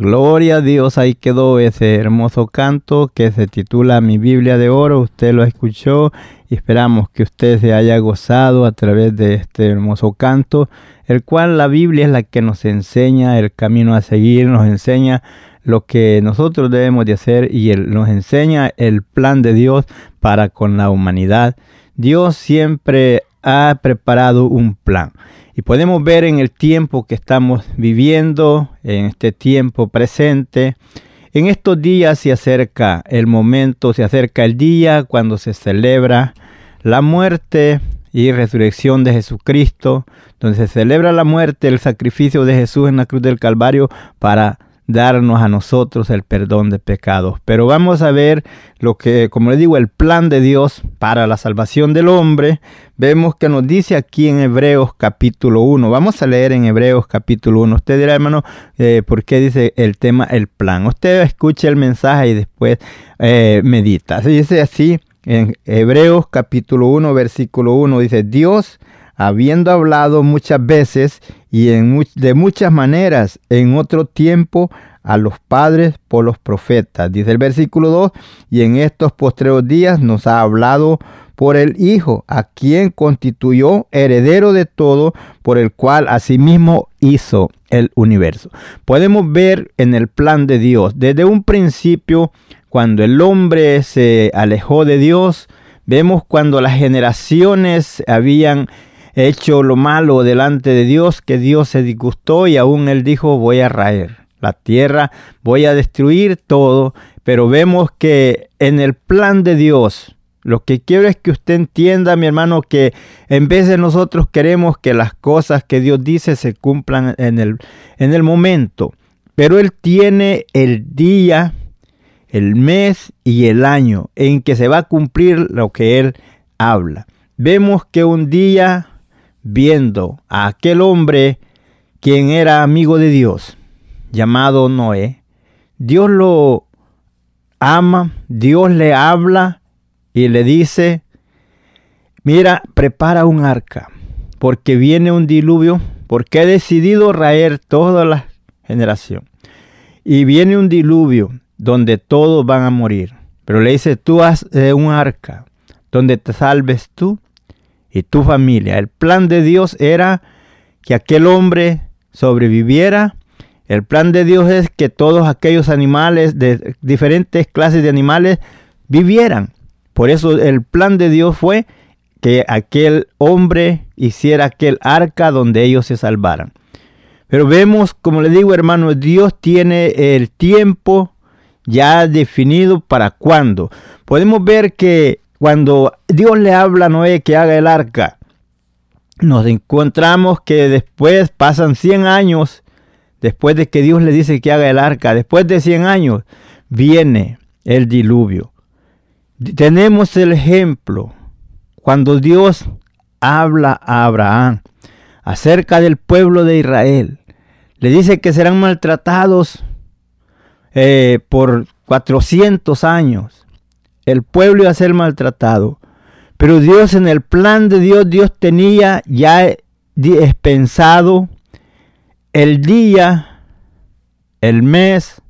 Gloria a Dios, ahí quedó ese hermoso canto que se titula Mi Biblia de Oro. Usted lo escuchó y esperamos que usted se haya gozado a través de este hermoso canto, el cual la Biblia es la que nos enseña el camino a seguir, nos enseña lo que nosotros debemos de hacer y él nos enseña el plan de Dios para con la humanidad. Dios siempre ha preparado un plan. Y podemos ver en el tiempo que estamos viviendo, en este tiempo presente, en estos días se acerca el momento, se acerca el día cuando se celebra la muerte y resurrección de Jesucristo, donde se celebra la muerte, el sacrificio de Jesús en la cruz del Calvario para darnos a nosotros el perdón de pecados. Pero vamos a ver lo que, como le digo, el plan de Dios para la salvación del hombre. Vemos que nos dice aquí en Hebreos capítulo 1. Vamos a leer en Hebreos capítulo 1. Usted dirá, hermano, eh, ¿por qué dice el tema el plan? Usted escucha el mensaje y después eh, medita. Dice así en Hebreos capítulo 1, versículo 1. Dice, Dios habiendo hablado muchas veces y en de muchas maneras en otro tiempo a los padres por los profetas. Dice el versículo 2, y en estos postreros días nos ha hablado por el Hijo, a quien constituyó heredero de todo, por el cual asimismo hizo el universo. Podemos ver en el plan de Dios, desde un principio, cuando el hombre se alejó de Dios, vemos cuando las generaciones habían hecho lo malo delante de Dios, que Dios se disgustó y aún él dijo, voy a raer la tierra, voy a destruir todo, pero vemos que en el plan de Dios, lo que quiero es que usted entienda, mi hermano, que en vez de nosotros queremos que las cosas que Dios dice se cumplan en el, en el momento, pero Él tiene el día, el mes y el año en que se va a cumplir lo que Él habla. Vemos que un día viendo a aquel hombre quien era amigo de Dios, llamado Noé, Dios lo ama, Dios le habla y le dice, mira, prepara un arca, porque viene un diluvio, porque he decidido raer toda la generación. Y viene un diluvio donde todos van a morir. Pero le dice, tú haz un arca donde te salves tú y tu familia. El plan de Dios era que aquel hombre sobreviviera. El plan de Dios es que todos aquellos animales, de diferentes clases de animales, vivieran. Por eso el plan de Dios fue que aquel hombre hiciera aquel arca donde ellos se salvaran. Pero vemos, como le digo hermano, Dios tiene el tiempo ya definido para cuándo. Podemos ver que cuando Dios le habla a Noé que haga el arca, nos encontramos que después pasan 100 años, después de que Dios le dice que haga el arca, después de 100 años, viene el diluvio. Tenemos el ejemplo cuando Dios habla a Abraham acerca del pueblo de Israel. Le dice que serán maltratados eh, por 400 años. El pueblo iba a ser maltratado. Pero Dios en el plan de Dios, Dios tenía ya pensado el día, el mes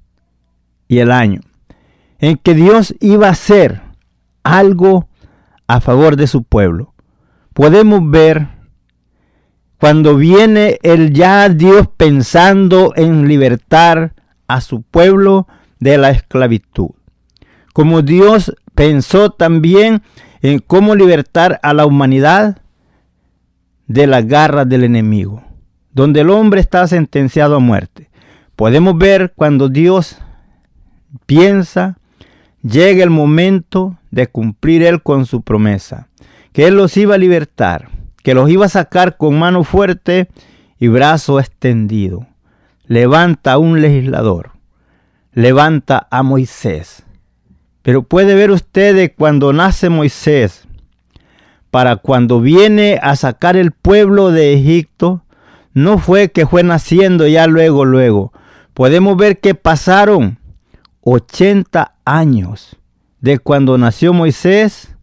y el año en que Dios iba a hacer algo a favor de su pueblo. Podemos ver cuando viene el ya Dios pensando en libertar a su pueblo de la esclavitud. Como Dios pensó también en cómo libertar a la humanidad de las garras del enemigo, donde el hombre está sentenciado a muerte. Podemos ver cuando Dios piensa, llega el momento de cumplir Él con su promesa, que Él los iba a libertar, que los iba a sacar con mano fuerte y brazo extendido. Levanta a un legislador, levanta a Moisés. Pero puede ver ustedes cuando nace Moisés, para cuando viene a sacar el pueblo de Egipto, no fue que fue naciendo ya luego, luego. Podemos ver que pasaron 80 años de cuando nació Moisés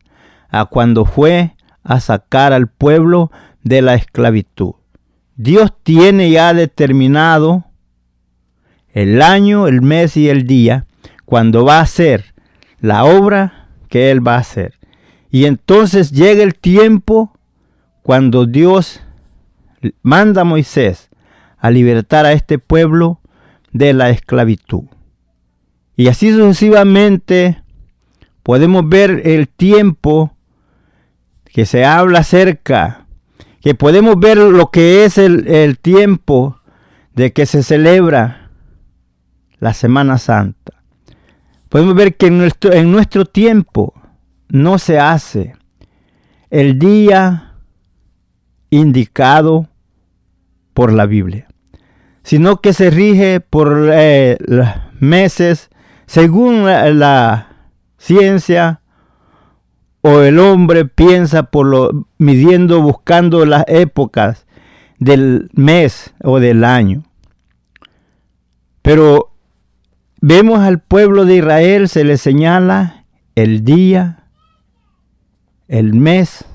a cuando fue a sacar al pueblo de la esclavitud. Dios tiene ya determinado el año, el mes y el día cuando va a hacer la obra que Él va a hacer. Y entonces llega el tiempo cuando Dios manda a Moisés a libertar a este pueblo de la esclavitud. Y así sucesivamente podemos ver el tiempo que se habla acerca, que podemos ver lo que es el, tiempo de que se celebra la Semana Santa. Podemos ver que en nuestro, en nuestro tiempo no se hace el día indicado por la Biblia, sino que se rige por eh, meses según la, ciencia o el hombre piensa por lo midiendo, buscando las épocas del mes o del año. Pero vemos al pueblo de Israel, se le señala el día, el mes,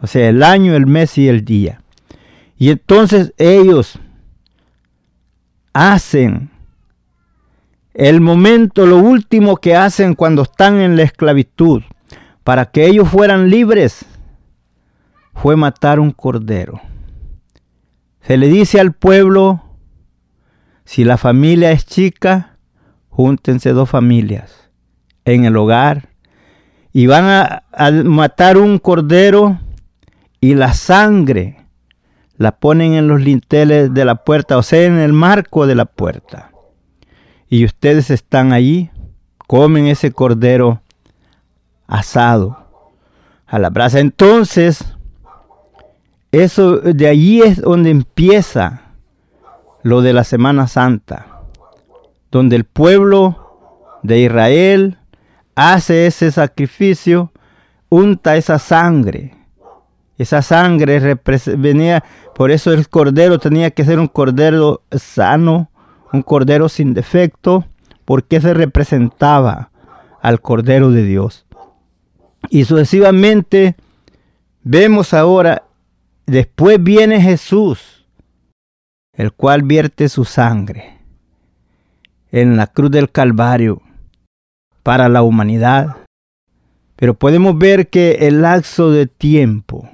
o sea, el año, el mes y el día. Y entonces ellos hacen el momento, lo último que hacen cuando están en la esclavitud, para que ellos fueran libres, fue matar un cordero. Se le dice al pueblo, si la familia es chica, júntense dos familias en el hogar y van a, a matar un cordero y la sangre la ponen en los linteles de la puerta, o sea, en el marco de la puerta y ustedes están allí, comen ese cordero asado a la brasa. Entonces, eso de allí es donde empieza lo de la Semana Santa, donde el pueblo de Israel hace ese sacrificio, unta esa sangre. Esa sangre venía, por eso el cordero tenía que ser un cordero sano, un cordero sin defecto, porque se representaba al Cordero de Dios. Y sucesivamente vemos ahora, después viene Jesús, el cual vierte su sangre en la cruz del Calvario para la humanidad. Pero podemos ver que el lapso de tiempo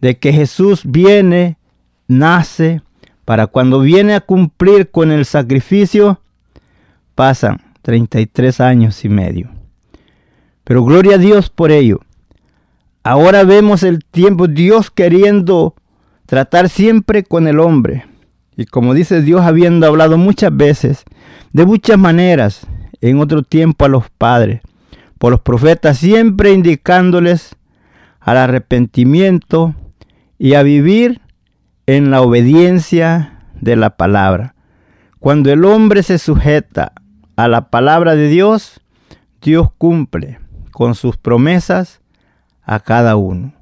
de que Jesús viene, nace, para cuando viene a cumplir con el sacrificio, pasan 33 años y medio. Pero gloria a Dios por ello. Ahora vemos el tiempo, Dios queriendo tratar siempre con el hombre. Y como dice Dios, habiendo hablado muchas veces, de muchas maneras, en otro tiempo a los padres, por los profetas, siempre indicándoles al arrepentimiento y a vivir en la obediencia de la palabra. Cuando el hombre se sujeta a la palabra de Dios, Dios cumple con sus promesas a cada uno.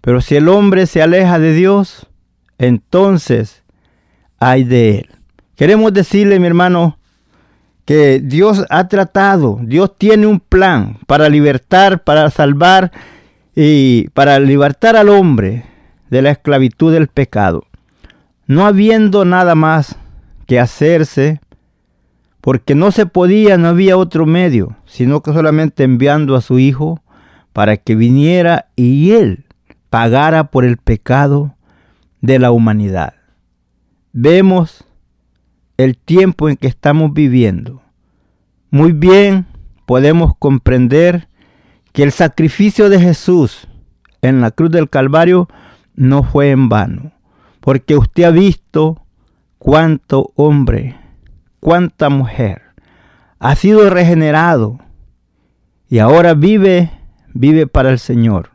Pero si el hombre se aleja de Dios, entonces hay de él. Queremos decirle, mi hermano, que Dios ha tratado, Dios tiene un plan para libertar, para salvar y para libertar al hombre de la esclavitud del pecado. No habiendo nada más que hacerse porque no se podía, no había otro medio, sino que solamente enviando a su Hijo para que viniera y Él pagara por el pecado de la humanidad. Vemos el tiempo en que estamos viviendo. Muy bien podemos comprender que el sacrificio de Jesús en la cruz del Calvario no fue en vano, porque usted ha visto cuánto hombre cuánta mujer ha sido regenerado y ahora vive, vive para el Señor.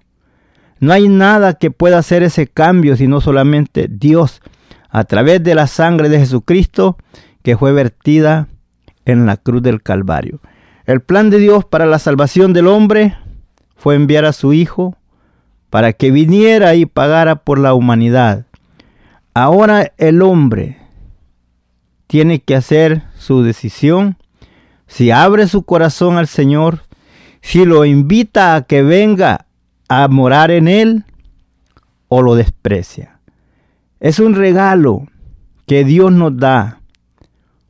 No hay nada que pueda hacer ese cambio sino solamente Dios a través de la sangre de Jesucristo que fue vertida en la cruz del Calvario. El plan de Dios para la salvación del hombre fue enviar a su Hijo para que viniera y pagara por la humanidad. Ahora el hombre tiene que hacer su decisión, si abre su corazón al Señor, si lo invita a que venga a morar en Él o lo desprecia. Es un regalo que Dios nos da,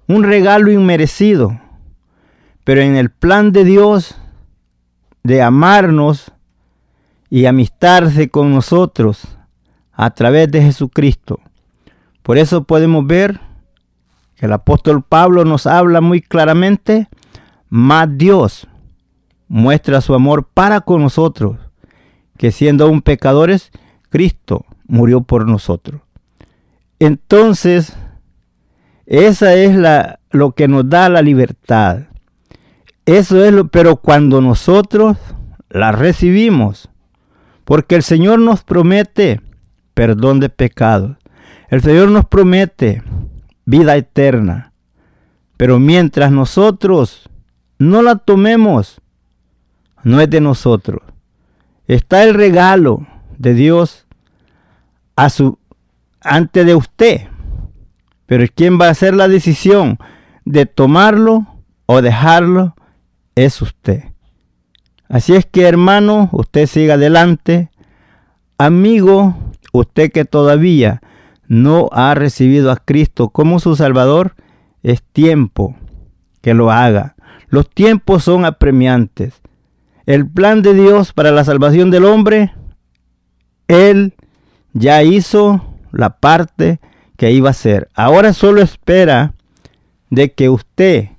un regalo inmerecido, pero en el plan de Dios de amarnos y amistarse con nosotros a través de Jesucristo. Por eso podemos ver el apóstol Pablo nos habla muy claramente, más Dios muestra su amor para con nosotros, que siendo aún pecadores, Cristo murió por nosotros. Entonces, esa es la, lo que nos da la libertad. Eso es lo, pero cuando nosotros la recibimos, porque el Señor nos promete perdón de pecados. El Señor nos promete vida eterna. Pero mientras nosotros no la tomemos, no es de nosotros. Está el regalo de Dios a su ante de usted. Pero quien va a hacer la decisión de tomarlo o dejarlo es usted. Así es que hermano, usted siga adelante. Amigo, usted que todavía no ha recibido a Cristo como su Salvador, es tiempo que lo haga. Los tiempos son apremiantes. El plan de Dios para la salvación del hombre, Él ya hizo la parte que iba a hacer. Ahora solo espera de que usted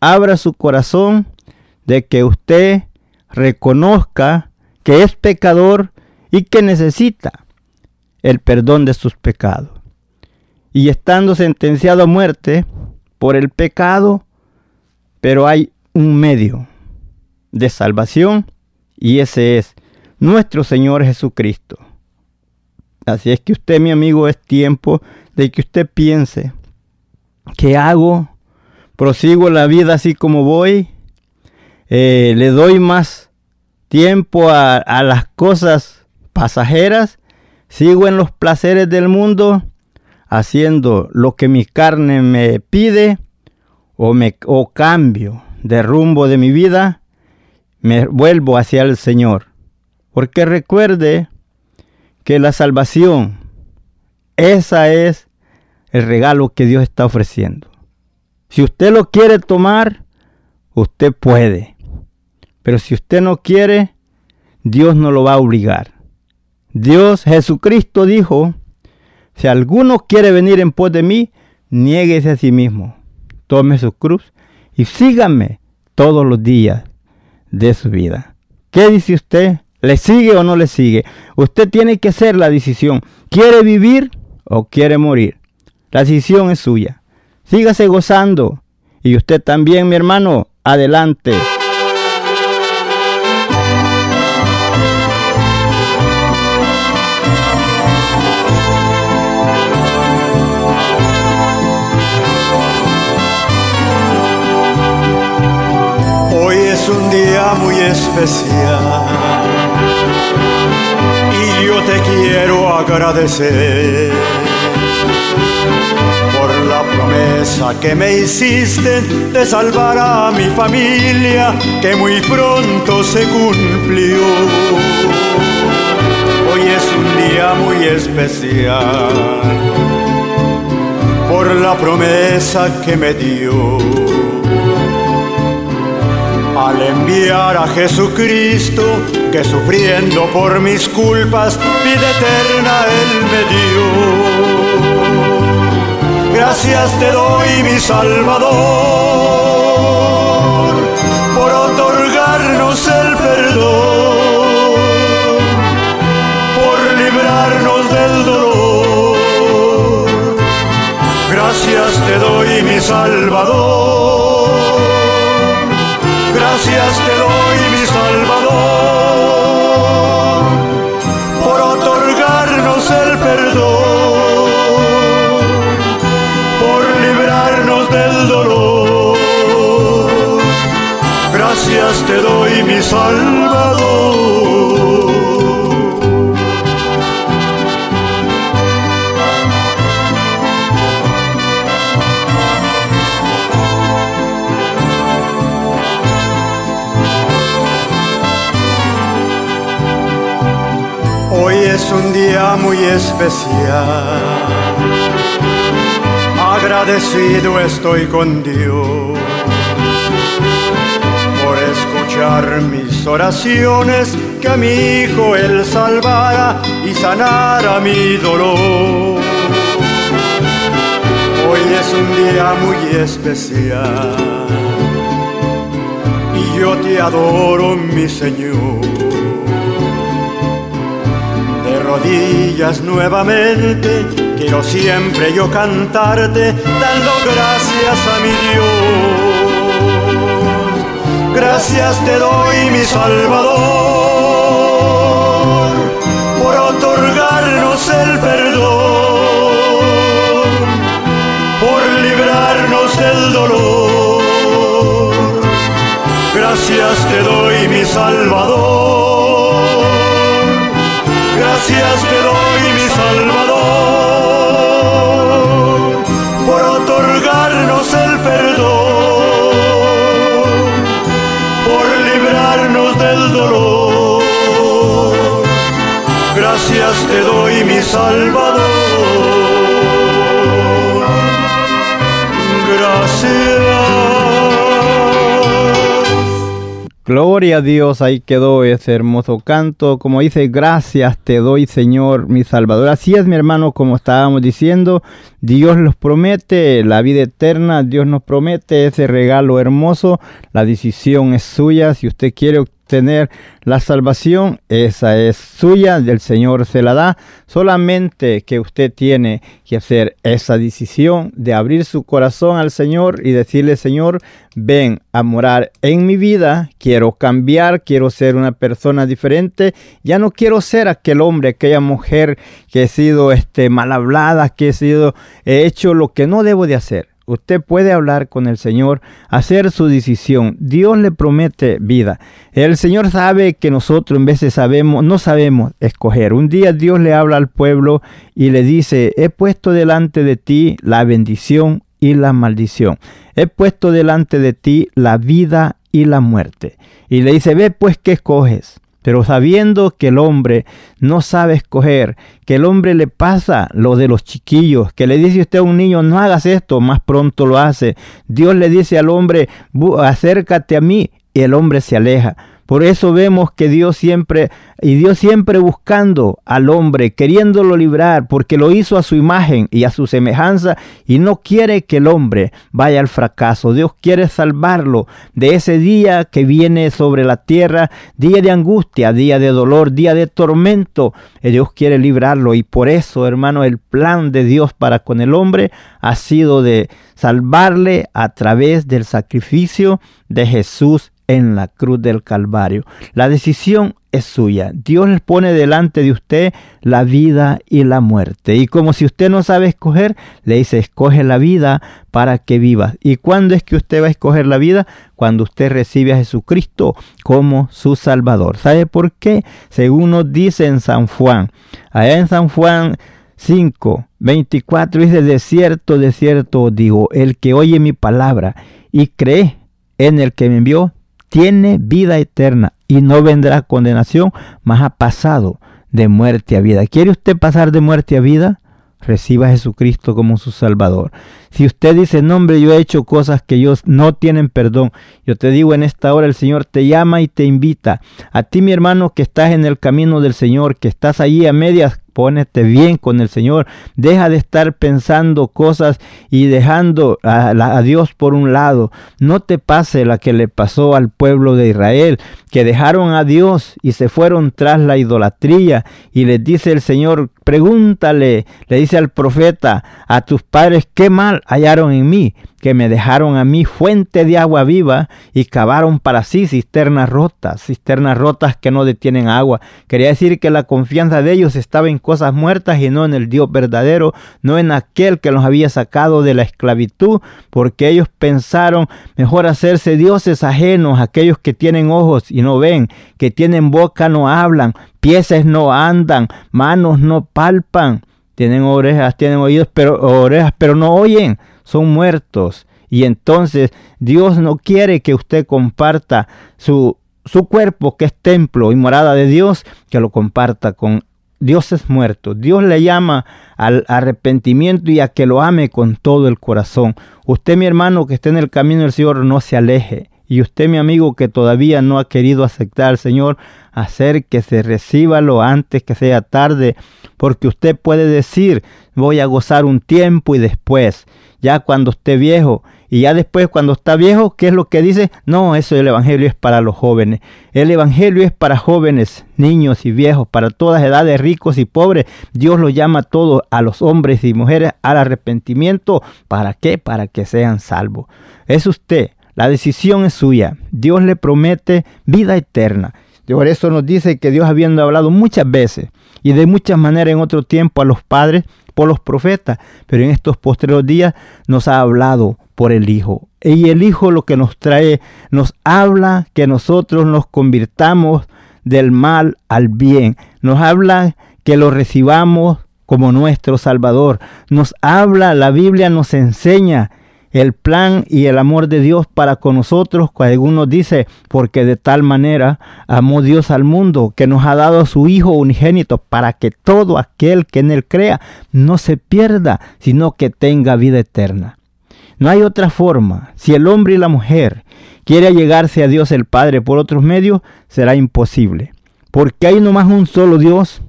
abra su corazón, de que usted reconozca que es pecador y que necesita el perdón de sus pecados. Y estando sentenciado a muerte por el pecado, pero hay un medio de salvación y ese es nuestro Señor Jesucristo. Así es que usted, mi amigo, es tiempo de que usted piense, ¿qué hago? ¿Prosigo la vida así como voy? Eh, ¿Le doy más tiempo a, a las cosas pasajeras? Sigo en los placeres del mundo, haciendo lo que mi carne me pide, o, me, o cambio de rumbo de mi vida, me vuelvo hacia el Señor. Porque recuerde que la salvación, esa es el regalo que Dios está ofreciendo. Si usted lo quiere tomar, usted puede. Pero si usted no quiere, Dios no lo va a obligar. Dios Jesucristo dijo, si alguno quiere venir en pos de mí, niéguese a sí mismo, tome su cruz y sígame todos los días de su vida. ¿Qué dice usted? ¿Le sigue o no le sigue? Usted tiene que hacer la decisión. ¿Quiere vivir o quiere morir? La decisión es suya. Sígase gozando. Y usted también, mi hermano, adelante. Hoy es un día muy especial agradecer la promesa que me hiciste de salvar a mi familia, que muy pronto se cumplió. Hoy es un día muy especial por la promesa que me dio. Al enviar a Jesucristo, que sufriendo por mis culpas, vida eterna Él me dio gracias te doy mi Salvador por otorgarnos el perdón, por librarnos del dolor. Gracias te doy mi Salvador, gracias te doy mi Salvador por otorgarnos el perdón dolor. Gracias te doy, mi Salvador. Es un día muy especial agradecido estoy con Dios por escuchar mis oraciones, que a mi hijo él salvara y sanara mi dolor. Hoy es un día muy especial y yo te adoro, mi Señor. Rodillas nuevamente Quiero siempre yo cantarte dando gracias a mi Dios. Gracias te doy mi Salvador por otorgarnos el perdón, por librarnos del dolor. Gracias te doy mi Salvador. Gracias te doy mi Salvador el perdón, por librarnos del dolor. Gracias te doy, mi Salvador. Gracias. Gloria a Dios, ahí quedó ese hermoso canto. Como dice, gracias te doy Señor, mi Salvador. Así es, mi hermano, como estábamos diciendo, Dios nos promete la vida eterna, Dios nos promete ese regalo hermoso. La decisión es suya. Si usted quiere tener la salvación, esa es suya, del Señor se la da, solamente que usted tiene que hacer esa decisión de abrir su corazón al Señor y decirle, Señor, ven a morar en mi vida, quiero cambiar, quiero ser una persona diferente, ya no quiero ser aquel hombre, aquella mujer que he sido este, mal hablada, que he sido, he hecho lo que no debo de hacer. Usted puede hablar con el Señor, hacer su decisión. Dios le promete vida. El Señor sabe que nosotros en veces sabemos, no sabemos escoger. Un día Dios le habla al pueblo y le dice, he puesto delante de ti la bendición y la maldición. He puesto delante de ti la vida y la muerte. Y le dice, ve pues qué escoges. Pero sabiendo que el hombre no sabe escoger, que el hombre le pasa lo de los chiquillos, que le dice usted a un niño, no hagas esto, más pronto lo hace. Dios le dice al hombre, acércate a mí, y el hombre se aleja. Por eso vemos que Dios siempre, y Dios siempre buscando al hombre, queriéndolo librar, porque lo hizo a su imagen y a su semejanza, y no quiere que el hombre vaya al fracaso. Dios quiere salvarlo de ese día que viene sobre la tierra, día de angustia, día de dolor, día de tormento. Dios quiere librarlo, y por eso, hermano, el plan de Dios para con el hombre ha sido de salvarle a través del sacrificio de Jesús en la cruz del Calvario. La decisión es suya. Dios les pone delante de usted la vida y la muerte. Y como si usted no sabe escoger, le dice, escoge la vida para que vivas. ¿Y cuándo es que usted va a escoger la vida? Cuando usted recibe a Jesucristo como su Salvador. ¿Sabe por qué? Según nos dice en San Juan. Allá en San Juan 5, 24 dice, de cierto, de cierto digo, el que oye mi palabra y cree en el que me envió, tiene vida eterna y no vendrá condenación, mas ha pasado de muerte a vida. ¿Quiere usted pasar de muerte a vida? Reciba a Jesucristo como su Salvador. Si usted dice, no hombre, yo he hecho cosas que ellos no tienen perdón, yo te digo en esta hora, el Señor te llama y te invita. A ti, mi hermano, que estás en el camino del Señor, que estás allí a medias Pónete bien con el Señor. Deja de estar pensando cosas y dejando a, a, Dios por un lado. No te pase la que le pasó al pueblo de Israel, que dejaron a Dios y se fueron tras la idolatría. Y les dice el Señor, pregúntale, le dice al profeta, a tus padres, ¿qué mal hallaron en mí? que me dejaron a mí fuente de agua viva y cavaron para sí cisternas rotas, cisternas rotas que no detienen agua. Quería decir que la confianza de ellos estaba en cosas muertas y no en el Dios verdadero, no en aquel que los había sacado de la esclavitud, porque ellos pensaron mejor hacerse dioses ajenos, aquellos que tienen ojos y no ven, que tienen boca no hablan, pies no andan, manos no palpan, tienen orejas, tienen oídos, pero orejas, pero no oyen son muertos. Y entonces Dios no quiere que usted comparta su, su cuerpo, que es templo y morada de Dios, que lo comparta con Dios es muerto. Dios le llama al arrepentimiento y a que lo ame con todo el corazón. Usted, mi hermano, que esté en el camino del Señor, no se aleje. Y usted, mi amigo, que todavía no ha querido aceptar Señor, hacer que se reciba lo antes que sea tarde, porque usted puede decir, voy a gozar un tiempo y después ya cuando esté viejo. Y ya después cuando está viejo, ¿qué es lo que dice? No, eso el Evangelio es para los jóvenes. El Evangelio es para jóvenes, niños y viejos, para todas edades, ricos y pobres. Dios lo llama a todos, a los hombres y mujeres, al arrepentimiento. ¿Para qué? Para que sean salvos. Es usted. La decisión es suya. Dios le promete vida eterna. Por eso nos dice que Dios habiendo hablado muchas veces y de muchas maneras en otro tiempo a los padres, por los profetas, pero en estos postreros días nos ha hablado por el Hijo. Y el Hijo lo que nos trae, nos habla que nosotros nos convirtamos del mal al bien. Nos habla que lo recibamos como nuestro Salvador. Nos habla, la Biblia nos enseña el plan y el amor de Dios para con nosotros, cuando algunos dice, porque de tal manera amó Dios al mundo, que nos ha dado a su Hijo unigénito, para que todo aquel que en él crea no se pierda, sino que tenga vida eterna. No hay otra forma. Si el hombre y la mujer quiere llegarse a Dios el Padre por otros medios, será imposible. Porque hay nomás un solo Dios,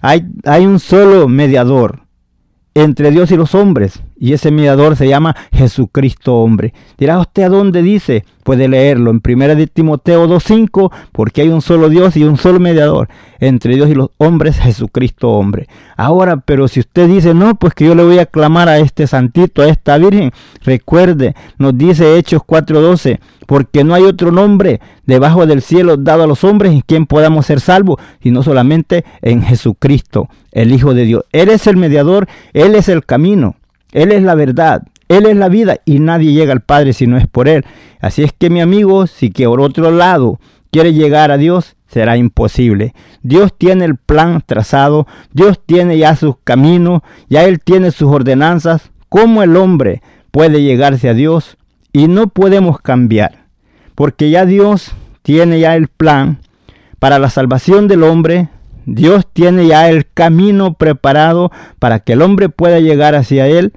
hay, hay un solo mediador entre Dios y los hombres, y ese mediador se llama Jesucristo hombre. Dirá usted a dónde dice, puede leerlo en 1 de Timoteo 2.5, porque hay un solo Dios y un solo mediador entre Dios y los hombres, Jesucristo hombre. Ahora, pero si usted dice, no, pues que yo le voy a clamar a este santito, a esta virgen, recuerde, nos dice Hechos 4.12, porque no hay otro nombre debajo del cielo dado a los hombres en quien podamos ser salvos, sino solamente en Jesucristo, el Hijo de Dios. Él es el mediador, Él es el camino. Él es la verdad, Él es la vida y nadie llega al Padre si no es por Él. Así es que mi amigo, si que por otro lado quiere llegar a Dios, será imposible. Dios tiene el plan trazado, Dios tiene ya sus caminos, ya Él tiene sus ordenanzas. ¿Cómo el hombre puede llegarse a Dios? Y no podemos cambiar, porque ya Dios tiene ya el plan para la salvación del hombre, Dios tiene ya el camino preparado para que el hombre pueda llegar hacia Él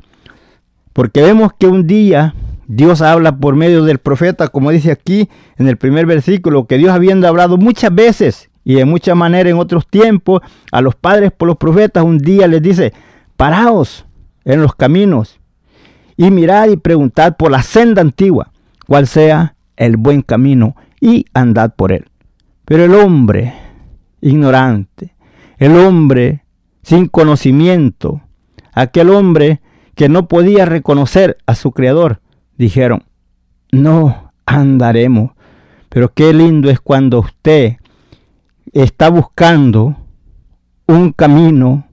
porque vemos que un día Dios habla por medio del profeta, como dice aquí en el primer versículo, que Dios habiendo hablado muchas veces y de muchas maneras en otros tiempos a los padres por los profetas, un día les dice, paraos en los caminos y mirad y preguntad por la senda antigua, cuál sea el buen camino y andad por él. Pero el hombre ignorante, el hombre sin conocimiento, aquel hombre que no podía reconocer a su Creador, dijeron, no andaremos. Pero qué lindo es cuando usted está buscando un camino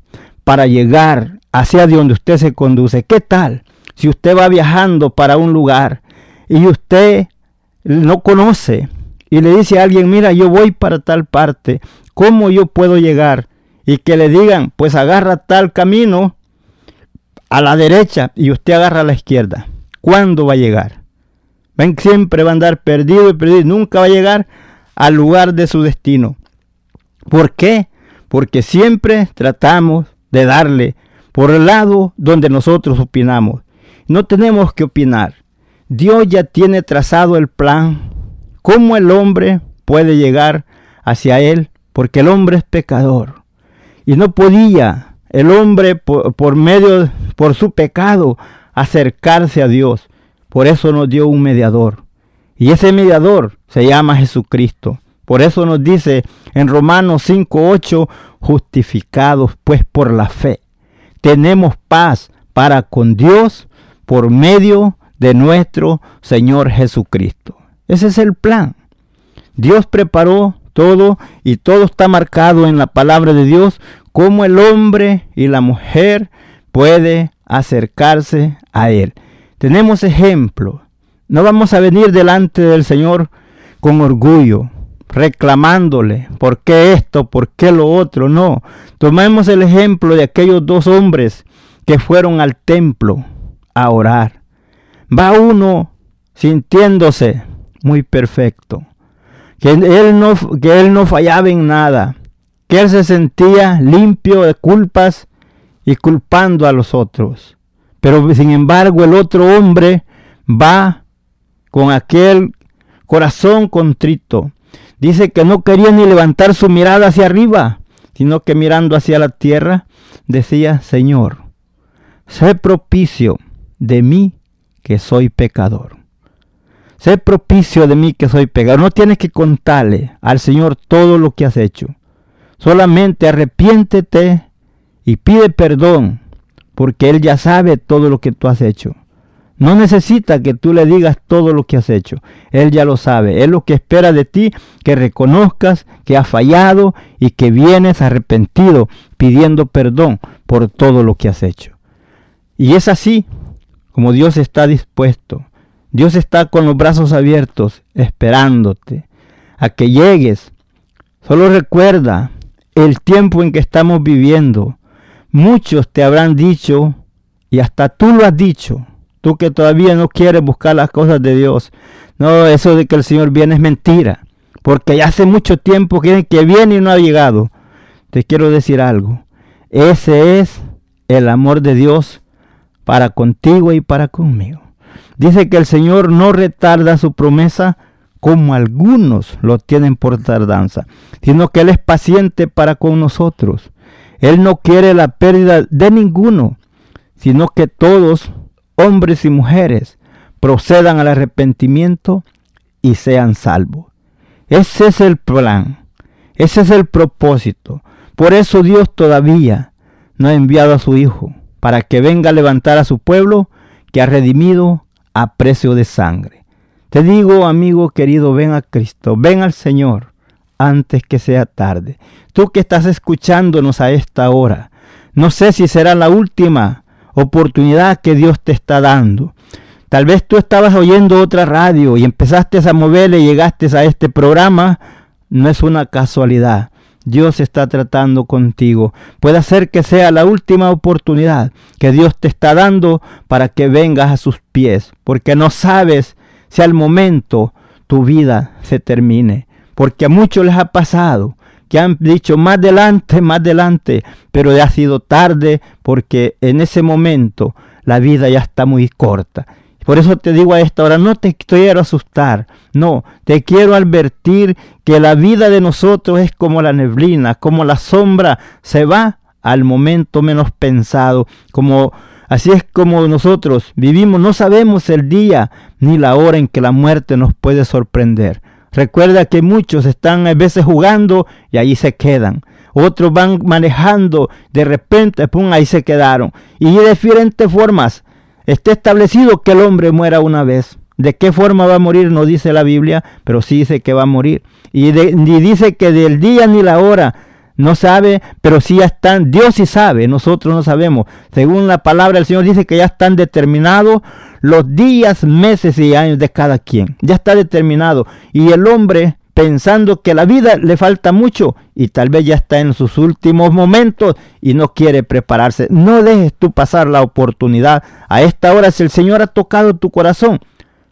para llegar hacia donde usted se conduce. ¿Qué tal si usted va viajando para un lugar y usted no conoce y le dice a alguien, mira, yo voy para tal parte, ¿cómo yo puedo llegar? Y que le digan, pues agarra tal camino a la derecha y usted agarra a la izquierda. ¿Cuándo va a llegar? Ven, siempre va a andar perdido y perdido. Nunca va a llegar al lugar de su destino. ¿Por qué? Porque siempre tratamos de darle por el lado donde nosotros opinamos. No tenemos que opinar. Dios ya tiene trazado el plan. ¿Cómo el hombre puede llegar hacia él? Porque el hombre es pecador. Y no podía el hombre por, medio, por su pecado, acercarse a Dios. Por eso nos dio un mediador. Y ese mediador se llama Jesucristo. Por eso nos dice en Romanos 5:8, justificados pues por la fe. Tenemos paz para con Dios por medio de nuestro Señor Jesucristo. Ese es el plan. Dios preparó todo y todo está marcado en la palabra de Dios cómo el hombre y la mujer puede acercarse a Él. Tenemos ejemplo. No vamos a venir delante del Señor con orgullo, reclamándole, ¿por qué esto? ¿Por qué lo otro? No. Tomemos el ejemplo de aquellos dos hombres que fueron al templo a orar. Va uno sintiéndose muy perfecto, que él no, que él no fallaba en nada, que él se sentía limpio de culpas y culpando a los otros. Pero sin embargo el otro hombre va con aquel corazón contrito. Dice que no quería ni levantar su mirada hacia arriba, sino que mirando hacia la tierra decía, Señor, sé propicio de mí que soy pecador. Sé propicio de mí que soy pecador. No tienes que contarle al Señor todo lo que has hecho. Solamente arrepiéntete y pide perdón, porque Él ya sabe todo lo que tú has hecho. No necesita que tú le digas todo lo que has hecho. Él ya lo sabe. Él lo que espera de ti, que reconozcas que has fallado y que vienes arrepentido pidiendo perdón por todo lo que has hecho. Y es así como Dios está dispuesto. Dios está con los brazos abiertos esperándote a que llegues. Solo recuerda el tiempo en que estamos viviendo. Muchos te habrán dicho, y hasta tú lo has dicho, tú que todavía no quieres buscar las cosas de Dios. No, eso de que el Señor viene es mentira, porque ya hace mucho tiempo que, que viene y no ha llegado. Te quiero decir algo, ese es el amor de Dios para contigo y para conmigo. Dice que el Señor no retarda su promesa, como algunos lo tienen por tardanza, sino que Él es paciente para con nosotros. Él no quiere la pérdida de ninguno, sino que todos, hombres y mujeres, procedan al arrepentimiento y sean salvos. Ese es el plan, ese es el propósito. Por eso Dios todavía no ha enviado a su Hijo, para que venga a levantar a su pueblo que ha redimido a precio de sangre. Te digo, amigo querido, ven a Cristo, ven al Señor antes que sea tarde. Tú que estás escuchándonos a esta hora, no sé si será la última oportunidad que Dios te está dando. Tal vez tú estabas oyendo otra radio y empezaste a moverle y llegaste a este programa. No es una casualidad. Dios está tratando contigo. Puede ser que sea la última oportunidad que Dios te está dando para que vengas a sus pies, porque no sabes si al momento tu vida se termine. Porque a muchos les ha pasado que han dicho más adelante, más adelante, pero ya ha sido tarde porque en ese momento la vida ya está muy corta. Por eso te digo a esta hora, no te quiero asustar, no, te quiero advertir que la vida de nosotros es como la neblina, como la sombra, se va al momento menos pensado, como así es como nosotros vivimos, no sabemos el día ni la hora en que la muerte nos puede sorprender. Recuerda que muchos están a veces jugando y ahí se quedan. Otros van manejando, de repente, pum, ahí se quedaron. Y de diferentes formas. Está establecido que el hombre muera una vez. ¿De qué forma va a morir? No dice la Biblia, pero sí dice que va a morir. Y, dice que del día ni la hora no sabe, pero sí ya están, Dios sí sabe, nosotros no sabemos. Según la palabra del Señor dice que ya están determinados los días, meses y años de cada quien. Ya está determinado. Y el hombre, pensando que la vida le falta mucho y tal vez ya está en sus últimos momentos y no quiere prepararse. No dejes tú pasar la oportunidad. A esta hora, si el Señor ha tocado tu corazón,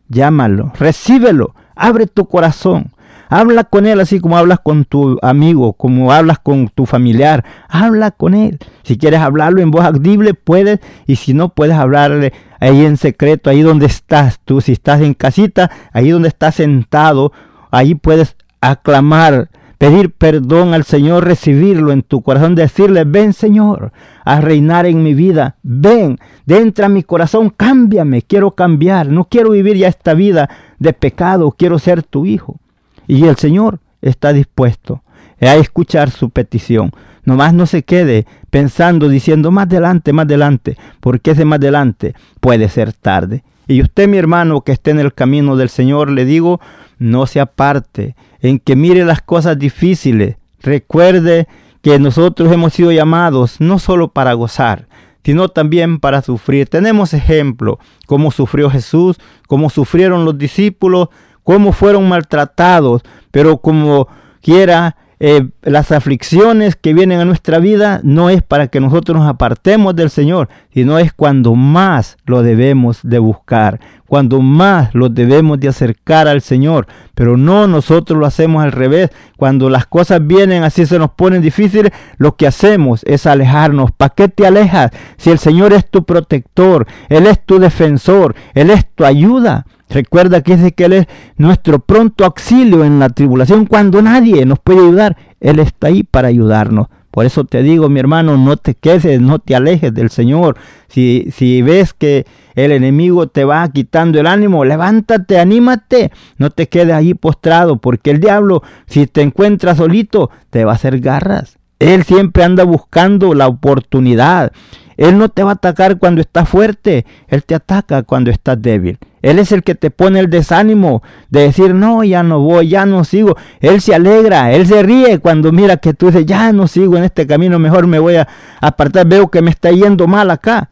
llámalo, recíbelo, abre tu corazón. Habla con él así como hablas con tu amigo, como hablas con tu familiar. Habla con él. Si quieres hablarlo en voz audible, puedes. Y si no, puedes hablarle ahí en secreto, ahí donde estás tú. Si estás en casita, ahí donde estás sentado, ahí puedes aclamar, pedir perdón al Señor, recibirlo en tu corazón, decirle, ven Señor, a reinar en mi vida. Ven, dentro a mi corazón, cámbiame, quiero cambiar. No quiero vivir ya esta vida de pecado, quiero ser tu hijo. Y el Señor está dispuesto a escuchar su petición. Nomás no se quede pensando, diciendo más adelante, más adelante, porque ese más adelante puede ser tarde. Y usted, mi hermano, que esté en el camino del Señor, le digo, no se aparte, en que mire las cosas difíciles. Recuerde que nosotros hemos sido llamados no solo para gozar, sino también para sufrir. Tenemos ejemplo, cómo sufrió Jesús, cómo sufrieron los discípulos, cómo fueron maltratados, pero como quiera, eh, las aflicciones que vienen a nuestra vida no es para que nosotros nos apartemos del Señor, sino es cuando más lo debemos de buscar, cuando más lo debemos de acercar al Señor. Pero no nosotros lo hacemos al revés. Cuando las cosas vienen así se nos ponen difíciles, lo que hacemos es alejarnos. ¿Para qué te alejas? Si el Señor es tu protector, Él es tu defensor, Él es tu ayuda. Recuerda que es de que Él es nuestro pronto auxilio en la tribulación cuando nadie nos puede ayudar. Él está ahí para ayudarnos. Por eso te digo, mi hermano, no te quedes, no te alejes del Señor. Si, si ves que el enemigo te va quitando el ánimo, levántate, anímate. No te quedes ahí postrado, porque el diablo, si te encuentra solito, te va a hacer garras. Él siempre anda buscando la oportunidad. Él no te va a atacar cuando estás fuerte, Él te ataca cuando estás débil. Él es el que te pone el desánimo de decir, no, ya no voy, ya no sigo. Él se alegra, Él se ríe cuando mira que tú dices, ya no sigo en este camino, mejor me voy a apartar, veo que me está yendo mal acá.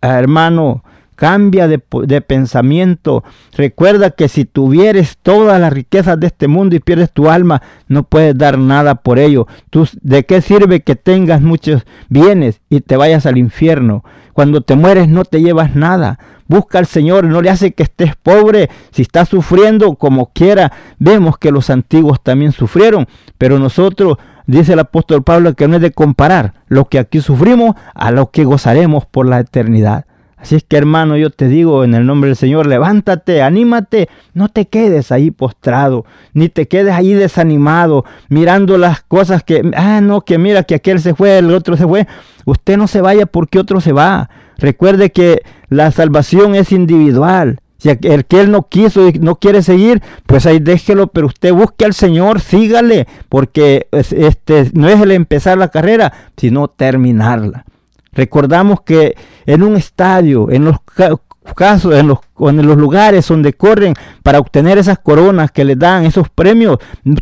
Ah, hermano, Cambia de, pensamiento. Recuerda que si tuvieres todas las riquezas de este mundo y pierdes tu alma, no puedes dar nada por ello. ¿Tú, ¿De qué sirve que tengas muchos bienes y te vayas al infierno? Cuando te mueres no te llevas nada. Busca al Señor, no le hace que estés pobre. Si estás sufriendo como quiera, vemos que los antiguos también sufrieron, pero nosotros dice el apóstol Pablo que no es de comparar lo que aquí sufrimos a lo que gozaremos por la eternidad. Así es que hermano, yo te digo en el nombre del Señor, levántate, anímate, no te quedes ahí postrado, ni te quedes ahí desanimado, mirando las cosas que, ah, no, que mira que aquel se fue, el otro se fue. Usted no se vaya porque otro se va. Recuerde que la salvación es individual. Si el que él no quiso y no quiere seguir, pues ahí déjelo, pero usted busque al Señor, sígale, porque este no es el empezar la carrera, sino terminarla. Recordamos que en un estadio, en los casos, en los, lugares donde corren para obtener esas coronas que les dan, esos premios,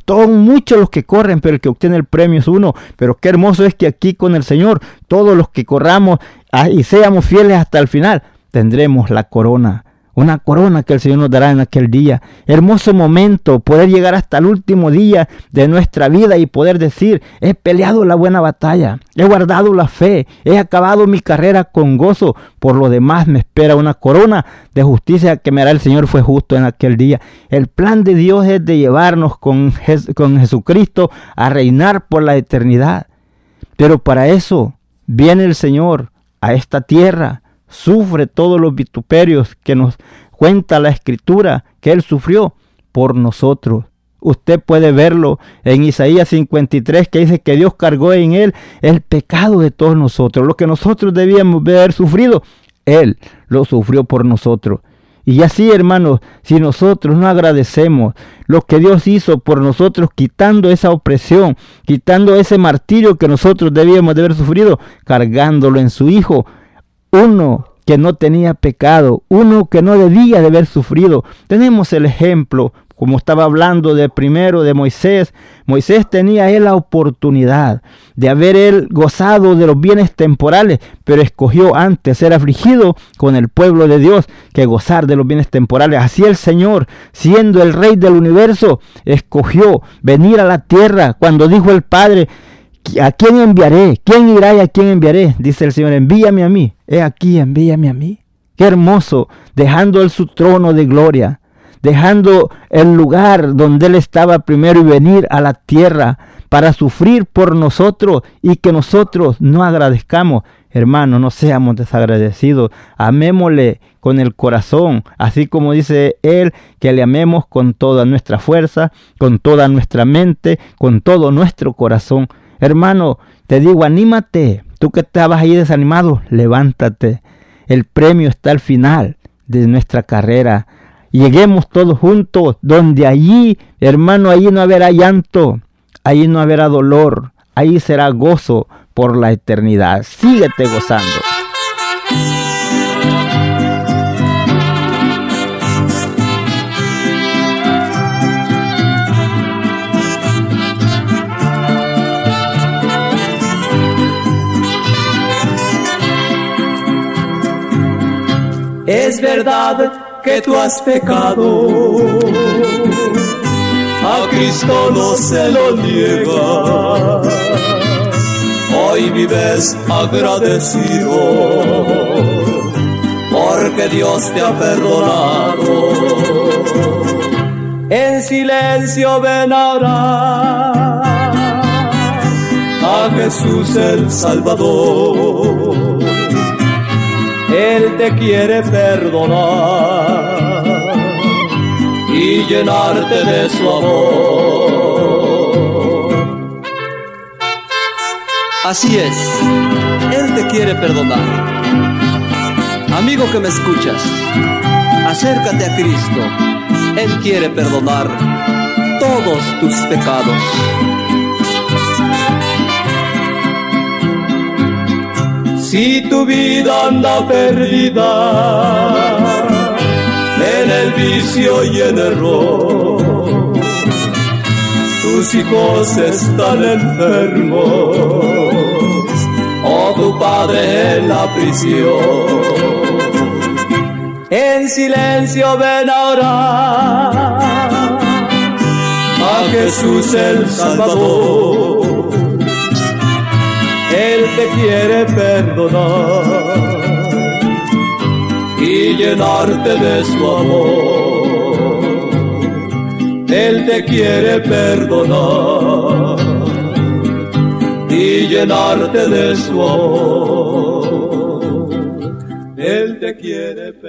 son muchos los que corren, pero el que obtiene el premio es uno. Pero qué hermoso es que aquí con el Señor, todos los que corramos ah, y seamos fieles hasta el final, tendremos la corona una corona que el Señor nos dará en aquel día. Hermoso momento poder llegar hasta el último día de nuestra vida y poder decir, he peleado la buena batalla, he guardado la fe, he acabado mi carrera con gozo, por lo demás me espera una corona de justicia que me hará el Señor fue justo en aquel día. El plan de Dios es de llevarnos con, con Jesucristo a reinar por la eternidad. Pero para eso viene el Señor a esta tierra sufre todos los vituperios que nos Cuenta la escritura que Él sufrió por nosotros. Usted puede verlo en Isaías 53 que dice que Dios cargó en Él el pecado de todos nosotros. Lo que nosotros debíamos haber sufrido, Él lo sufrió por nosotros. Y así, hermanos, si nosotros no agradecemos lo que Dios hizo por nosotros, quitando esa opresión, quitando ese martirio que nosotros debíamos de haber sufrido, cargándolo en su Hijo, uno que no tenía pecado, uno que no debía de haber sufrido. Tenemos el ejemplo, como estaba hablando de primero de Moisés, Moisés tenía él la oportunidad de haber él gozado de los bienes temporales, pero escogió antes ser afligido con el pueblo de Dios que gozar de los bienes temporales. Así el Señor, siendo el rey del universo, escogió venir a la tierra cuando dijo el Padre, ¿a quién enviaré? ¿Quién irá y a quién enviaré? Dice el Señor, envíame a mí. He aquí, envíame a mí. Qué hermoso, dejando él su trono de gloria dejando el lugar donde Él estaba primero y venir a la tierra para sufrir por nosotros y que nosotros no agradezcamos. Hermano, no seamos desagradecidos, amémosle con el corazón, así como dice Él, que le amemos con toda nuestra fuerza, con toda nuestra mente, con todo nuestro corazón. Hermano, te digo, anímate, tú que estabas ahí desanimado, levántate. El premio está al final de nuestra carrera lleguemos todos juntos, donde allí, hermano, allí no habrá llanto, allí no habrá dolor, ahí será gozo por la eternidad. Síguete gozando. Es verdad que tú has pecado. A Cristo no se lo niega. Hoy vives agradecido porque Dios te ha perdonado. En silencio ven ahora a Jesús el Salvador él te quiere perdonar y llenarte de su amor. Así es, Él te quiere perdonar. Amigo que me escuchas, acércate a Cristo. Él quiere perdonar todos tus pecados. Si tu vida anda perdida en el vicio y en el error, tus hijos están enfermos o tu padre en la prisión. En silencio ven a orar a Jesús el Salvador te quiere perdonar y llenarte de su amor. Él te quiere perdonar y llenarte de su amor. Él te quiere perdonar.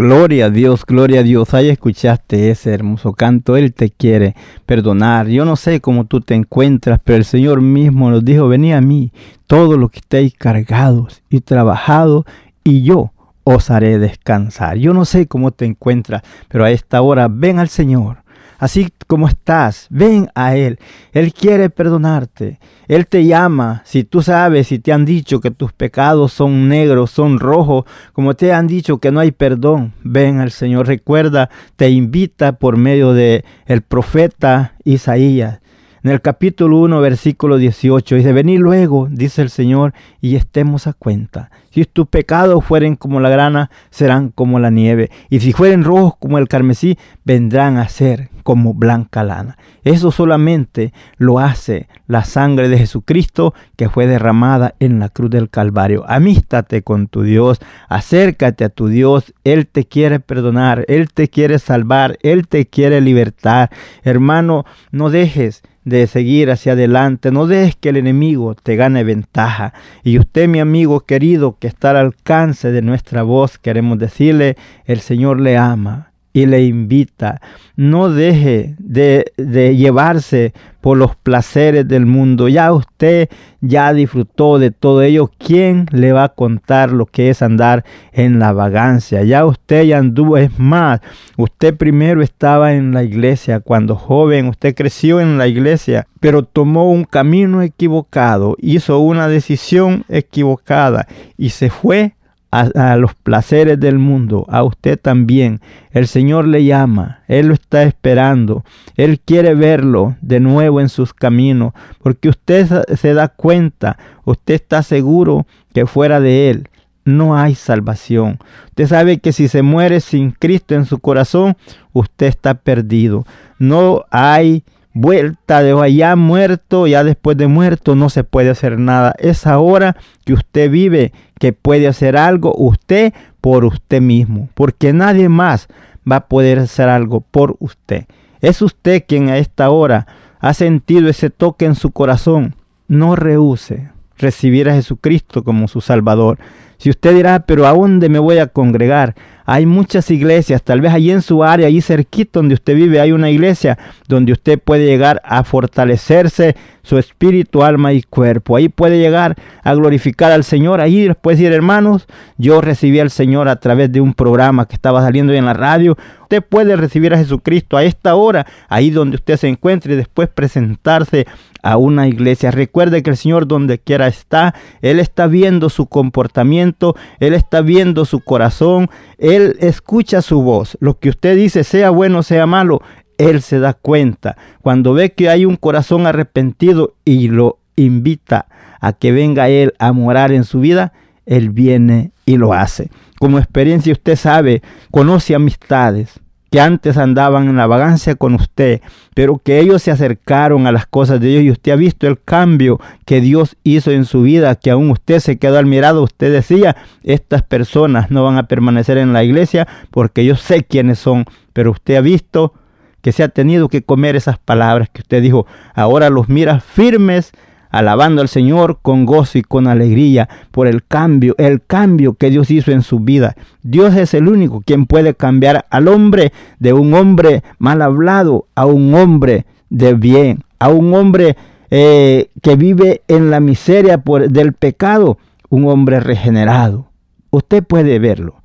Gloria a Dios, gloria a Dios. Ahí escuchaste ese hermoso canto. Él te quiere perdonar. Yo no sé cómo tú te encuentras, pero el Señor mismo nos dijo, vení a mí, todos los que estéis cargados y trabajados, y yo os haré descansar. Yo no sé cómo te encuentras, pero a esta hora ven al Señor así como estás, ven a Él. Él quiere perdonarte. Él te llama. Si tú sabes, si te han dicho que tus pecados son negros, son rojos, como te han dicho que no hay perdón, ven al Señor. Recuerda, te invita por medio de el profeta Isaías. En el capítulo 1, versículo 18, dice, venid luego, dice el Señor, y estemos a cuenta. Si tus pecados fueren como la grana, serán como la nieve. Y si fueren rojos como el carmesí, vendrán a ser como blanca lana. Eso solamente lo hace la sangre de Jesucristo que fue derramada en la cruz del Calvario. Amístate con tu Dios, acércate a tu Dios. Él te quiere perdonar, Él te quiere salvar, Él te quiere libertar. Hermano, no dejes de seguir hacia adelante. No dejes que el enemigo te gane ventaja. Y usted, mi amigo querido, que está al alcance de nuestra voz, queremos decirle, el Señor le ama y le invita. No deje de, de, llevarse por los placeres del mundo. Ya usted ya disfrutó de todo ello. ¿Quién le va a contar lo que es andar en la vagancia? Ya usted ya anduvo. Es más, usted primero estaba en la iglesia cuando joven. Usted creció en la iglesia, pero tomó un camino equivocado. Hizo una decisión equivocada y se fue a, los placeres del mundo, a usted también. El Señor le llama, Él lo está esperando, Él quiere verlo de nuevo en sus caminos, porque usted se da cuenta, usted está seguro que fuera de Él no hay salvación. Usted sabe que si se muere sin Cristo en su corazón, usted está perdido. No hay vuelta de allá muerto, ya después de muerto no se puede hacer nada. Es ahora que usted vive que puede hacer algo usted por usted mismo, porque nadie más va a poder hacer algo por usted. Es usted quien a esta hora ha sentido ese toque en su corazón. No rehúse recibir a Jesucristo como su Salvador. Si usted dirá, pero ¿a dónde me voy a congregar? Hay muchas iglesias, tal vez allí en su área, allí cerquito donde usted vive, hay una iglesia donde usted puede llegar a fortalecerse su espíritu, alma y cuerpo. Ahí puede llegar a glorificar al Señor. Ahí después decir, hermanos, yo recibí al Señor a través de un programa que estaba saliendo en la radio. Usted puede recibir a Jesucristo a esta hora, ahí donde usted se encuentre y después presentarse a una iglesia. Recuerde que el Señor donde quiera está, Él está viendo su comportamiento, Él está viendo su corazón, Él escucha su voz. Lo que usted dice, sea bueno, sea malo, Él se da cuenta. Cuando ve que hay un corazón arrepentido y lo invita a que venga Él a morar en su vida, Él viene y lo hace. Como experiencia usted sabe, conoce amistades, que antes andaban en la vagancia con usted, pero que ellos se acercaron a las cosas de Dios y usted ha visto el cambio que Dios hizo en su vida, que aún usted se quedó al mirado, usted decía, estas personas no van a permanecer en la iglesia porque yo sé quiénes son, pero usted ha visto que se ha tenido que comer esas palabras que usted dijo, ahora los mira firmes alabando al Señor con gozo y con alegría por el cambio, el cambio que Dios hizo en su vida. Dios es el único quien puede cambiar al hombre de un hombre mal hablado a un hombre de bien, a un hombre eh, que vive en la miseria del pecado, un hombre regenerado. Usted puede verlo.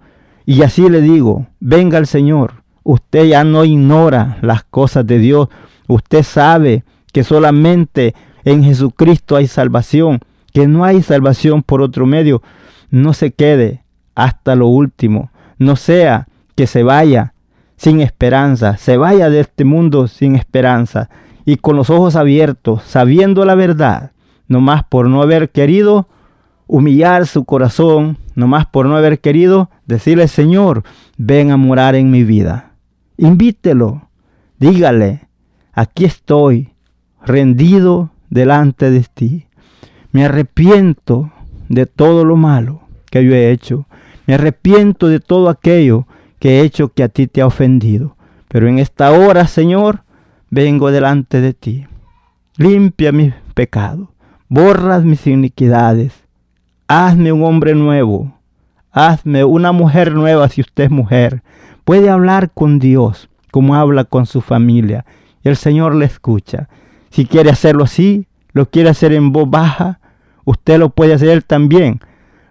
Y así le digo, venga el Señor. Usted ya no ignora las cosas de Dios. Usted sabe que solamente en Jesucristo hay salvación, que no hay salvación por otro medio. No se quede hasta lo último. No sea que se vaya sin esperanza, se vaya de este mundo sin esperanza y con los ojos abiertos, sabiendo la verdad, no más por no haber querido humillar su corazón, no más por no haber querido decirle, Señor, ven a morar en mi vida. Invítelo, dígale, aquí estoy, rendido delante de ti. Me arrepiento de todo lo malo que yo he hecho. Me arrepiento de todo aquello que he hecho que a ti te ha ofendido. Pero en esta hora, Señor, vengo delante de ti. Limpia mis pecados, borras mis iniquidades. Hazme un hombre nuevo. Hazme una mujer nueva si usted es mujer. Puede hablar con Dios como habla con su familia. El Señor le escucha. Si quiere hacerlo así, lo quiere hacer en voz baja, usted lo puede hacer también.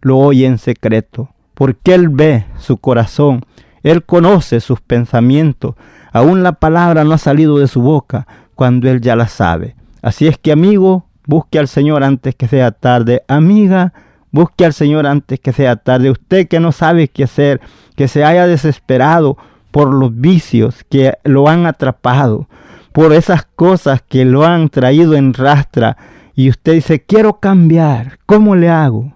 Lo oye en secreto, porque Él ve su corazón, Él conoce sus pensamientos. Aún la palabra no ha salido de su boca cuando Él ya la sabe. Así es que amigo, busque al Señor antes que sea tarde. Amiga, busque al Señor antes que sea tarde. Usted que no sabe qué hacer, que se haya desesperado por los vicios que lo han atrapado, por esas cosas que lo han traído en rastra y usted dice, quiero cambiar, ¿cómo le hago?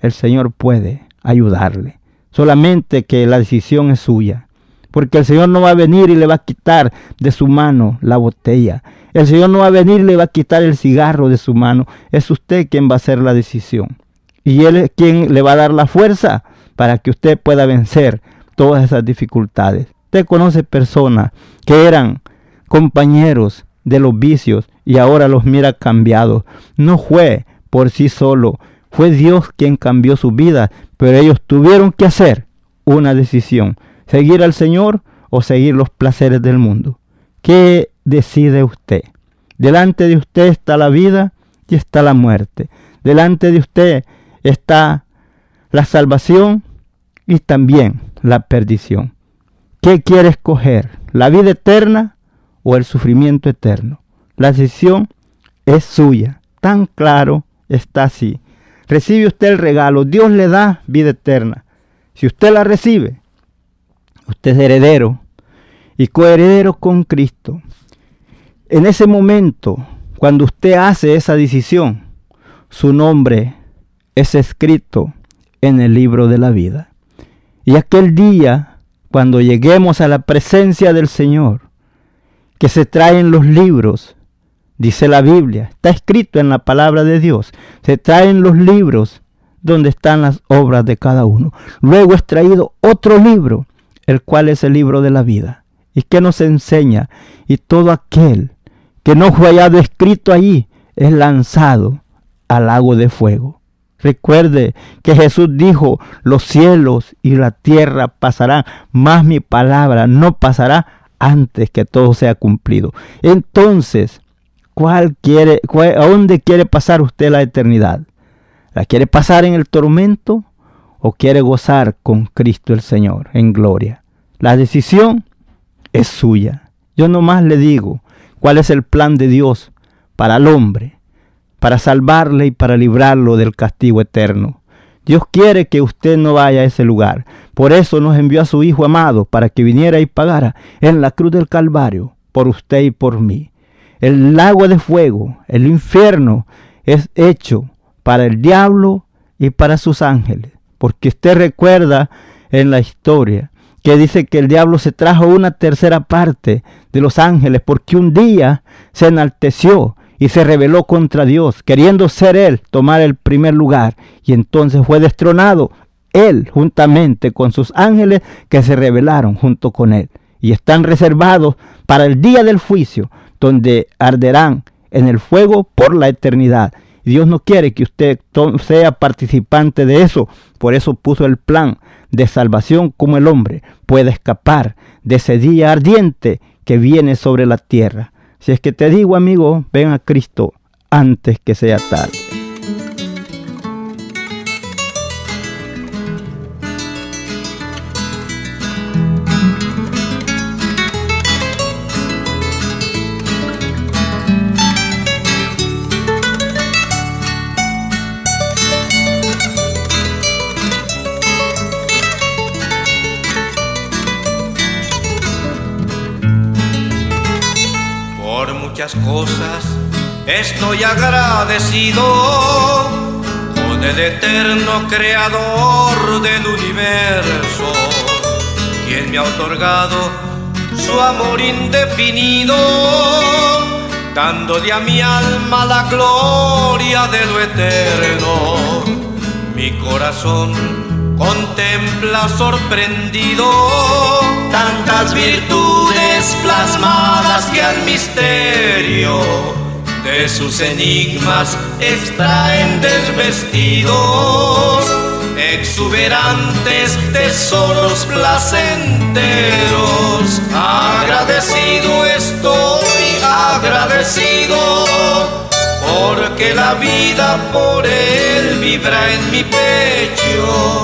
El Señor puede ayudarle. Solamente que la decisión es suya. Porque el Señor no va a venir y le va a quitar de su mano la botella. El Señor no va a venir y le va a quitar el cigarro de su mano. Es usted quien va a hacer la decisión. Y Él es quien le va a dar la fuerza para que usted pueda vencer todas esas dificultades. Usted conoce personas que eran compañeros de los vicios y ahora los mira cambiados. No fue por sí solo, fue Dios quien cambió su vida, pero ellos tuvieron que hacer una decisión, seguir al Señor o seguir los placeres del mundo. ¿Qué decide usted? Delante de usted está la vida y está la muerte. Delante de usted está la salvación y también la perdición. ¿Qué quiere escoger? ¿La vida eterna o el sufrimiento eterno? La decisión es suya. Tan claro está así. Recibe usted el regalo. Dios le da vida eterna. Si usted la recibe, usted es heredero y coheredero con Cristo. En ese momento, cuando usted hace esa decisión, su nombre es escrito en el libro de la vida. Y aquel día, cuando lleguemos a la presencia del Señor, que se traen los libros, dice la Biblia, está escrito en la palabra de Dios, se traen los libros donde están las obras de cada uno. Luego es traído otro libro, el cual es el libro de la vida, y que nos enseña, y todo aquel que no fue hallado escrito allí es lanzado al lago de fuego. Recuerde que Jesús dijo, los cielos y la tierra pasarán, mas mi palabra no pasará antes que todo sea cumplido. Entonces, ¿cuál quiere, ¿a dónde quiere pasar usted la eternidad? ¿La quiere pasar en el tormento o quiere gozar con Cristo el Señor en gloria? La decisión es suya. Yo nomás le digo cuál es el plan de Dios para el hombre para salvarle y para librarlo del castigo eterno. Dios quiere que usted no vaya a ese lugar. Por eso nos envió a su Hijo amado para que viniera y pagara en la cruz del Calvario por usted y por mí. El lago de fuego, el infierno, es hecho para el diablo y para sus ángeles. Porque usted recuerda en la historia que dice que el diablo se trajo una tercera parte de los ángeles porque un día se enalteció y se rebeló contra Dios, queriendo ser él, tomar el primer lugar, y entonces fue destronado él juntamente con sus ángeles que se rebelaron junto con él, y están reservados para el día del juicio, donde arderán en el fuego por la eternidad. Dios no quiere que usted sea participante de eso, por eso puso el plan de salvación como el hombre puede escapar de ese día ardiente que viene sobre la tierra. Si es que te digo, amigo, ven a Cristo antes que sea tarde. Cosas estoy agradecido con el eterno creador del universo, quien me ha otorgado su amor indefinido, dándole a mi alma la gloria de lo eterno. Mi corazón contempla sorprendido tantas virtudes plasmadas que al misterio de sus enigmas extraen desvestidos, exuberantes tesoros placenteros. Agradecido estoy, agradecido, porque la vida por él vibra en mi pecho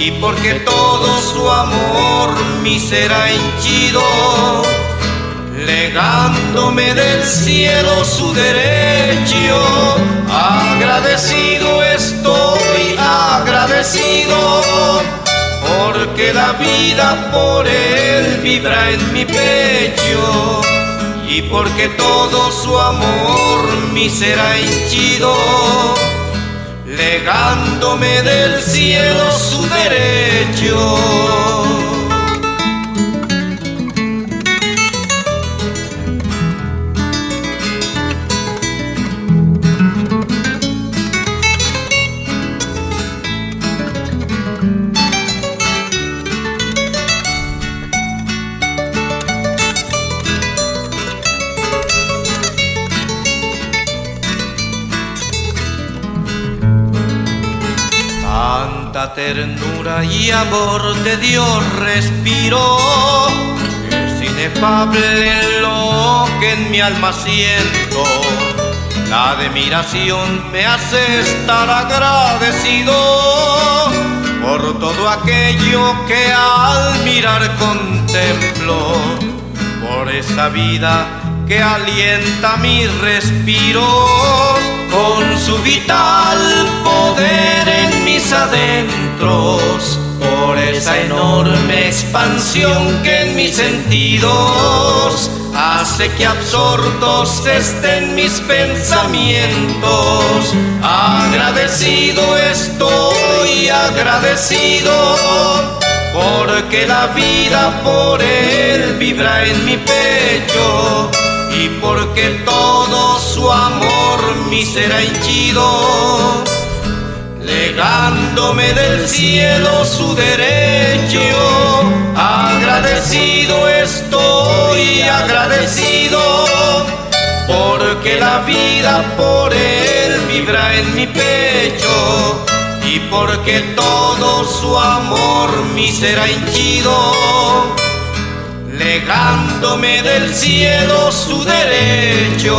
y porque todo su amor mi será henchido, legándome del cielo su derecho. Agradecido estoy, agradecido, porque la vida por él vibra en mi pecho. Y porque todo su amor mi será henchido legándome del cielo su derecho. Ternura y amor de Dios respiro, es inefable lo que en mi alma siento. La admiración me hace estar agradecido por todo aquello que al mirar contemplo, por esa vida que alienta mis respiros con su vital poder en mis adentros, por esa enorme expansión que en mis sentidos hace que absortos estén mis pensamientos. Agradecido estoy, agradecido, porque la vida por él vibra en mi pecho y porque todo su amor mi será hinchido, legándome del cielo su derecho. Agradecido estoy, agradecido, porque la vida por él vibra en mi pecho y porque todo su amor mi será hinchido negándome del cielo su derecho.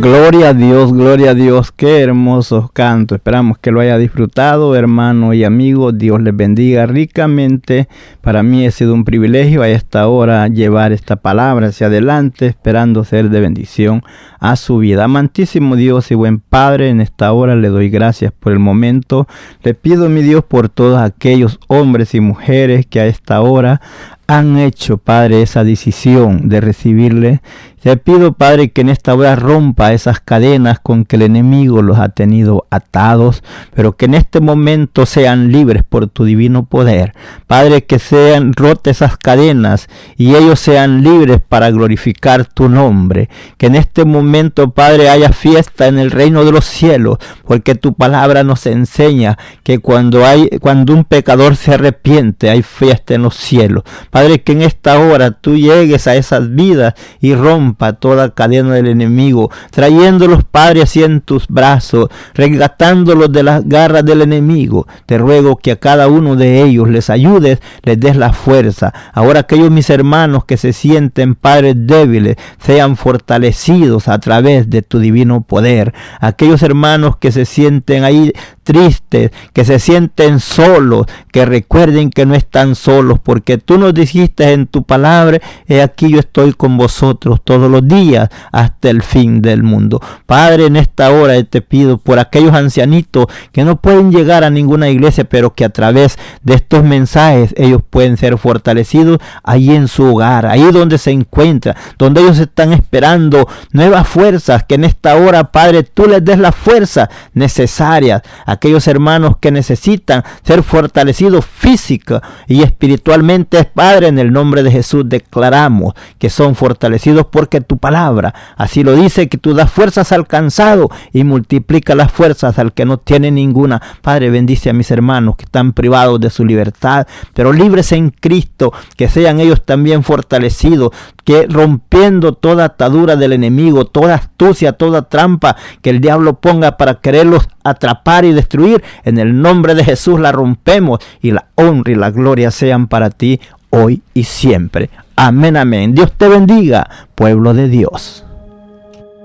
Gloria a Dios, gloria a Dios, qué hermoso canto. Esperamos que lo haya disfrutado, hermano y amigo. Dios les bendiga ricamente. Para mí ha sido un privilegio a esta hora llevar esta palabra hacia adelante, esperando ser de bendición a su vida. Amantísimo Dios y buen Padre, en esta hora le doy gracias por el momento. Le pido, mi Dios, por todos aquellos hombres y mujeres que a esta hora han hecho, Padre, esa decisión de recibirle te pido, Padre, que en esta hora rompa esas cadenas con que el enemigo los ha tenido atados, pero que en este momento sean libres por tu divino poder. Padre, que sean rotas esas cadenas y ellos sean libres para glorificar tu nombre. Que en este momento, Padre, haya fiesta en el reino de los cielos, porque tu palabra nos enseña que cuando hay cuando un pecador se arrepiente, hay fiesta en los cielos. Padre, que en esta hora tú llegues a esas vidas y rompas toda cadena del enemigo, trayéndolos, Padre, así en tus brazos, resgatándolos de las garras del enemigo. Te ruego que a cada uno de ellos les ayudes, les des la fuerza. Ahora aquellos mis hermanos que se sienten, padres débiles, sean fortalecidos a través de tu divino poder. Aquellos hermanos que se sienten ahí tristes, que se sienten solos, que recuerden que no están solos, porque tú nos dijiste en tu palabra, he aquí yo estoy con vosotros todos los días hasta el fin del mundo. Padre, en esta hora te pido por aquellos ancianitos que no pueden llegar a ninguna iglesia, pero que a través de estos mensajes ellos pueden ser fortalecidos ahí en su hogar, ahí donde se encuentra, donde ellos están esperando nuevas fuerzas, que en esta hora, Padre, tú les des las fuerzas necesarias aquellos hermanos que necesitan ser fortalecidos física y espiritualmente, Padre, en el nombre de Jesús declaramos que son fortalecidos porque tu palabra así lo dice, que tú das fuerzas al cansado y multiplica las fuerzas al que no tiene ninguna. Padre, bendice a mis hermanos que están privados de su libertad, pero libres en Cristo, que sean ellos también fortalecidos, que rompiendo toda atadura del enemigo, toda astucia, toda trampa que el diablo ponga para quererlos atrapar y destruir. En el nombre de Jesús la rompemos y la honra y la gloria sean para ti hoy y siempre. Amén, amén. Dios te bendiga, pueblo de Dios.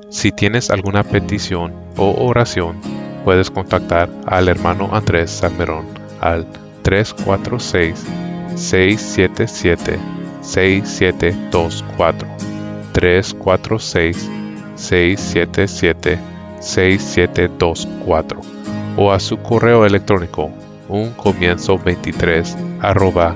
Si tienes alguna petición o oración, puedes contactar al hermano Andrés Salmerón al 346 677 6724 346 677 6724 o a su correo electrónico un comienzo 23 arroba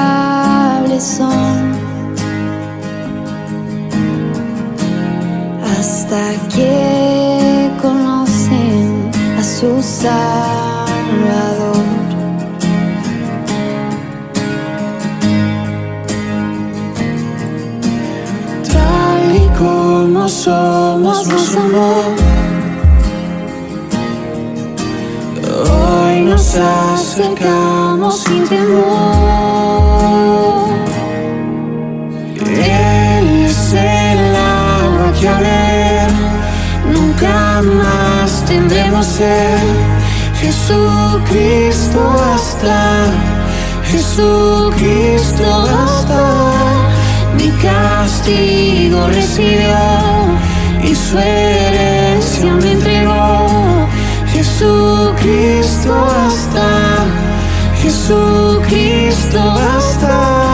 hasta que conocen a su Salvador. Salvador. Tal y como somos nos amó. Hoy nos acercamos sin temor. Agua que a ver nunca más tendremos ser. Jesucristo basta, Jesucristo basta. Mi castigo recibió y su herencia me entregó. Jesucristo basta, Jesucristo basta.